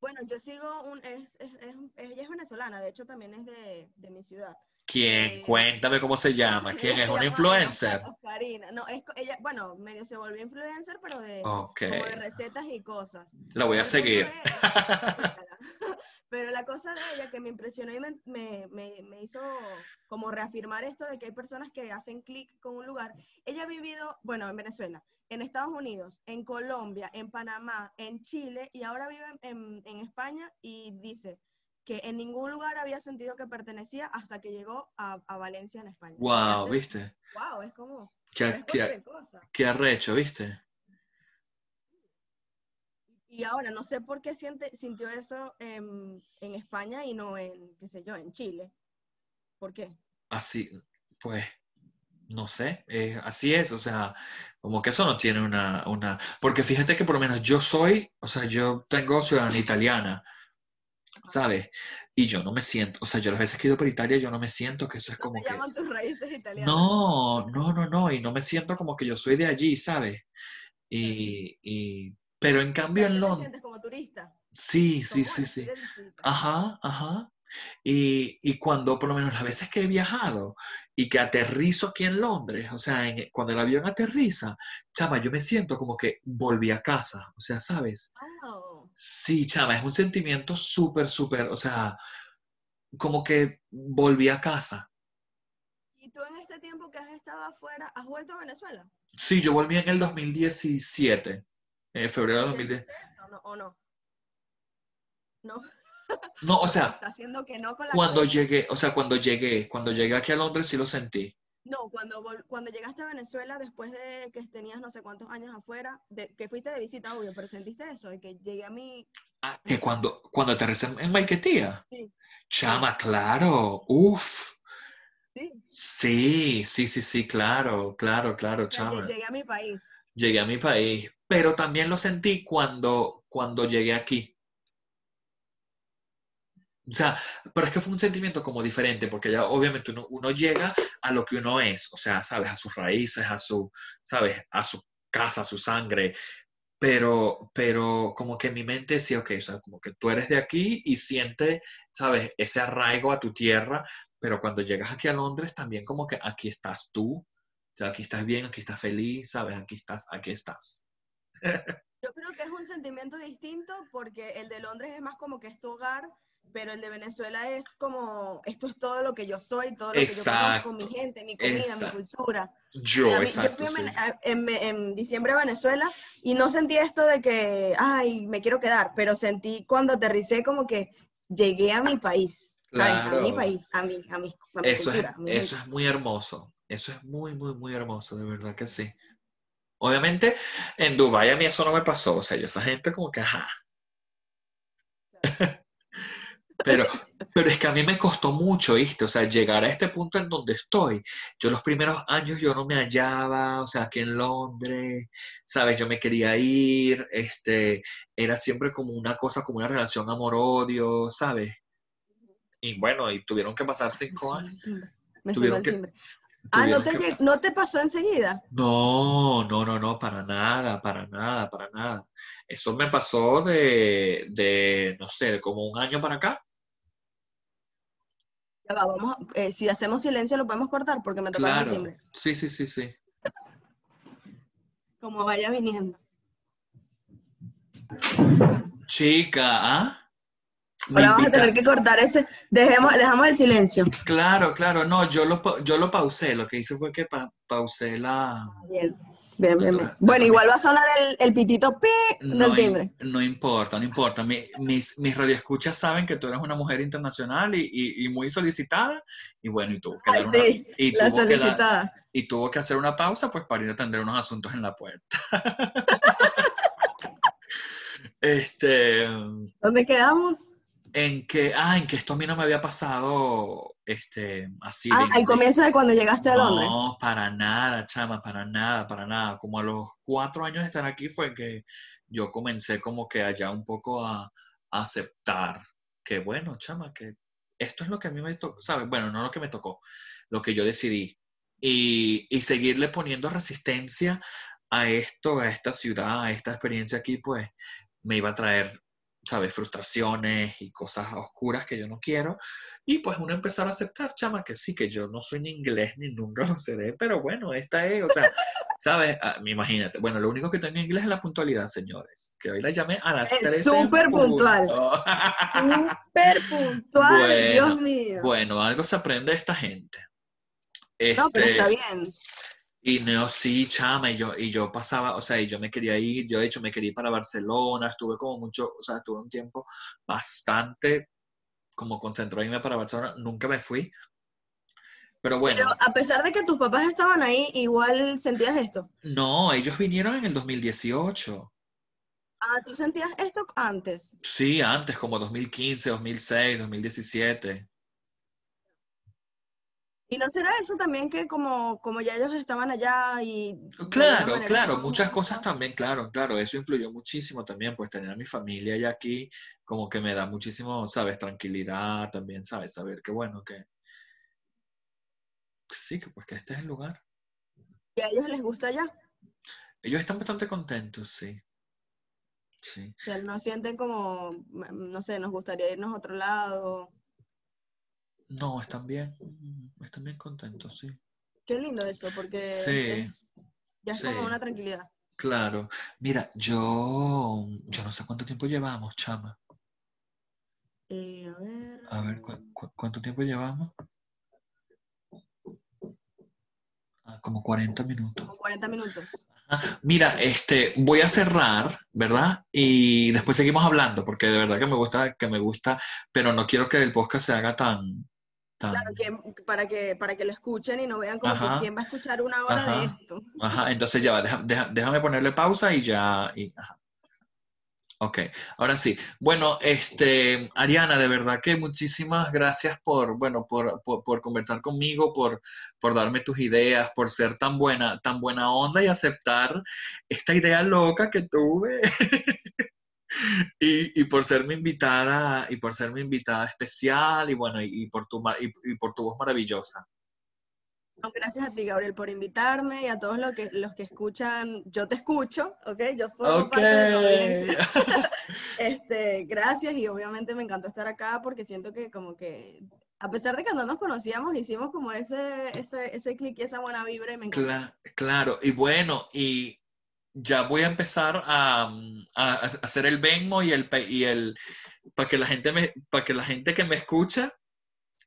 Bueno, yo sigo un, es, es- es- ella es venezolana, de hecho también es de, de mi ciudad. ¿Quién? Eh, Cuéntame cómo se llama. ¿Quién es? ¿Una influencer? Oscar- Oscarina. No, es, ella, bueno, medio se volvió influencer, pero de, Ok, como de recetas y cosas. la voy a Pero seguir. ella- Pero la cosa de ella que me impresionó y me, me- me- me hizo como reafirmar esto de que hay personas que hacen clic con un lugar. Ella ha vivido, bueno, en Venezuela, en Estados Unidos, en Colombia, en Panamá, en Chile y ahora vive en, en España y dice que en ningún lugar había sentido que pertenecía hasta que llegó a, a Valencia, en España. Wow, hace- ¿viste? Wow, es como... Qué, cosa. qué arrecho, ¿viste? Y ahora, no sé por qué siente, sintió eso en, en España y no en, qué sé yo, en Chile. ¿Por qué? Así, pues, no sé, eh, así es, o sea, como que eso no tiene una, una, porque fíjate que por lo menos yo soy, o sea, yo tengo ciudadanía italiana, ¿sabes? Y yo no me siento, o sea, yo las veces que he ido por Italia, yo no me siento que eso es como te que... llaman tus raíces italianas. No, no, no, no, y no me siento como que yo soy de allí, ¿sabes? Y, y, pero en cambio ¿qué en Londres, sientes como turista? sí, sí, sí, sí. Ajá, ajá. Y, y cuando, por lo menos las veces que he viajado y que aterrizo aquí en Londres, o sea, en- cuando el avión aterriza, chama, yo me siento como que volví a casa, o sea, ¿sabes? Wow. Sí, chama, es un sentimiento súper, súper, o sea, como que volví a casa. ¿Y tú en este tiempo que has estado afuera, has vuelto a Venezuela? Sí, yo volví en el 2017, en febrero de 2010. ¿Sentiste eso no- o no? No. No, o sea, Está haciendo que no con la cuando cabeza. llegué, o sea, cuando llegué, cuando llegué aquí a Londres sí lo sentí. No, cuando, cuando llegaste a Venezuela después de que tenías no sé cuántos años afuera, de, que fuiste de visita, obvio, pero sentiste eso, de que llegué a mi... Ah, que cuando, cuando aterricé en- Maiquetía. Sí. Chama, claro, uff. Sí, Sí, sí, sí, sí, claro, claro, claro, o sea, lle- chama. llegué a mi país. Llegué a mi país, pero también lo sentí cuando, cuando llegué aquí. O sea, pero es que fue un sentimiento como diferente, porque ya obviamente uno, uno llega a lo que uno es, o sea, sabes, a sus raíces, a su, sabes, a su casa, a su sangre, pero, pero como que mi mente decía, ok, o sea, como que tú eres de aquí y sientes, sabes, ese arraigo a tu tierra, pero cuando llegas aquí a Londres también como que aquí estás tú, o sea, aquí estás bien, aquí estás feliz, sabes, aquí estás, aquí estás. Yo creo que es un sentimiento distinto porque el de Londres es más como que es tu hogar, pero el de Venezuela es como, esto es todo lo que yo soy, todo lo que yo conozco, mi gente, mi comida, exacto. mi cultura. Yo, mí- exacto, yo fui sí. en, en- en diciembre a Venezuela y no sentí esto de que, ay, me quiero quedar, pero sentí cuando aterricé como que llegué a mi país, ¿sabes? A mi país, a mi, a mi, a mi Eso es, cultura, a mi eso gente. es muy hermoso, eso es muy, muy, muy hermoso, de verdad que sí. Obviamente, en Dubái a mí eso no me pasó. O sea, yo esa gente como que, ajá. Pero, pero es que a mí me costó mucho, ¿viste? O sea, llegar a este punto en donde estoy. Yo los primeros años yo no me hallaba, o sea, aquí en Londres, ¿sabes? Yo me quería ir, este, era siempre como una cosa, como una relación amor-odio, ¿sabes? Y bueno, y tuvieron que pasar cinco años. Me Tuvieron el que- timbre. Ah, ¿no te, que- ¿no te pasó enseguida? No, no, no, no, para nada, para nada, para nada. Eso me pasó de, de, no sé, de como un año para acá. Ya va, vamos, a- eh, si hacemos silencio lo podemos cortar porque me el Claro, timbre. sí, sí, sí, sí. Como vaya viniendo. Chica, ¿ah? Ahora vamos a tener que cortar ese. Dejemos, dejamos el silencio. Claro, claro, no, yo lo, yo lo pausé, lo que hice fue que pa- pausé la... Bien, bien, bien. bien. Bueno, igual va a sonar el, el pitito pi No, del im- timbre. no importa, no importa. Mi- mis, mis radioescuchas saben que tú eres una mujer internacional y, y- y muy solicitada. Y bueno, y tuvo que Ay, dar una- sí, y la tuvo que dar- y tuvo que hacer una pausa pues para ir a atender unos asuntos en la puerta. este, ¿Dónde quedamos? En que, ah, en que esto a mí no me había pasado, este, así. Ah, de- al comienzo de cuando llegaste a Londres. No, para nada, chama, para nada, para nada. Como a los cuatro años de estar aquí fue que yo comencé como que allá un poco a, a aceptar que, bueno, chama, que esto es lo que a mí me tocó, ¿sabes? Bueno, no lo que me tocó, lo que yo decidí. Y, y seguirle poniendo resistencia a esto, a esta ciudad, a esta experiencia aquí, pues me iba a traer, ¿sabes? Frustraciones y cosas oscuras que yo no quiero. Y pues uno empezar a aceptar, chama, que sí, que yo no soy ni inglés ni nunca lo seré, pero bueno, esta es, o sea, ¿sabes? Ah, imagínate, bueno, lo único que tengo en inglés es la puntualidad, señores, que hoy la llamé a las Es 3 súper puntual. Súper puntual, Bueno, Dios mío. bueno, algo se aprende de esta gente. no, pero Este, está bien. Y Neo sí, chama, y yo, y yo pasaba, o sea, y yo me quería ir, yo de hecho me quería ir para Barcelona, estuve como mucho, o sea, estuve un tiempo bastante como concentrado en irme para Barcelona, nunca me fui. Pero bueno, Pero a pesar de que tus papás estaban ahí, igual sentías esto. no, ellos vinieron en el 2018. Ah, ¿tú sentías esto antes? Sí, antes, como 2015, 2006, 2017. ¿Y no será eso también que como, como ya ellos estaban allá y... Claro, manera claro, muchas cosas también, claro, claro, eso influyó muchísimo también, pues tener a mi familia ya aquí, como que me da muchísimo, sabes, tranquilidad también, sabes, saber que bueno, que sí, que pues que este es el lugar. ¿Y a ellos les gusta allá? Ellos están bastante contentos, sí. Sí. O sea, no sienten como, no sé, nos gustaría irnos a otro lado. No, están bien, mm, están bien contentos, sí. Qué lindo eso, porque Sí, es- ya es como una tranquilidad. Claro. Mira, yo, yo no sé cuánto tiempo llevamos, chama. Eh, a ver. A ver, ¿cu- cu- cuánto tiempo llevamos? Ah, como 40 minutos. Como 40 minutos. Mira, este, voy a cerrar, ¿verdad? Y después seguimos hablando, porque de verdad que me gusta, que me gusta, pero no quiero que el podcast se haga tan, Claro, que, para, que, para que lo escuchen y no vean como que quién va a escuchar una hora de Ajá. esto. Ajá, entonces ya va, deja- deja- déjame ponerle pausa y ya, y, ajá. Ok, ahora sí. Bueno, este, Ariana, de verdad que muchísimas gracias por, bueno, por, por, por conversar conmigo, por, por darme tus ideas, por ser tan buena, tan buena onda y aceptar esta idea loca que tuve. Y, y por ser mi invitada, y por ser mi invitada especial, y bueno, y, y por tu, y, y por tu voz maravillosa. Gracias a ti, Gabriel, por invitarme y a todos los que, los que escuchan. Yo te escucho, ¿ok? Yo formo Ok. parte de audiencia. Este, gracias y obviamente me encantó estar acá porque siento que como que, a pesar de que no nos conocíamos, hicimos como ese, ese, ese clic y esa buena vibra y me encantó. Cla- claro, y bueno, y ya voy a empezar a, a- a hacer el Venmo y el y el para que la gente me para que la gente que me escucha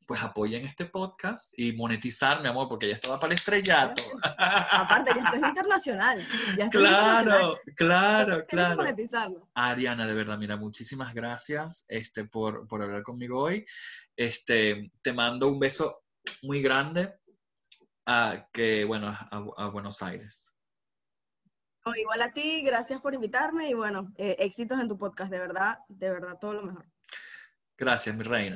pues apoyen este podcast y monetizar, mi amor, porque ya estaba para el estrellato. Aparte, ya esto es internacional. Ya. Claro, claro, claro. monetizarlo. Ariana, de verdad, mira, muchísimas gracias este, por, por hablar conmigo hoy. Este, te mando un beso muy grande a, que, bueno, a, a Buenos Aires. No, igual a ti, gracias por invitarme y bueno, eh, éxitos en tu podcast, de verdad, de verdad, todo lo mejor. Gracias, mi reina.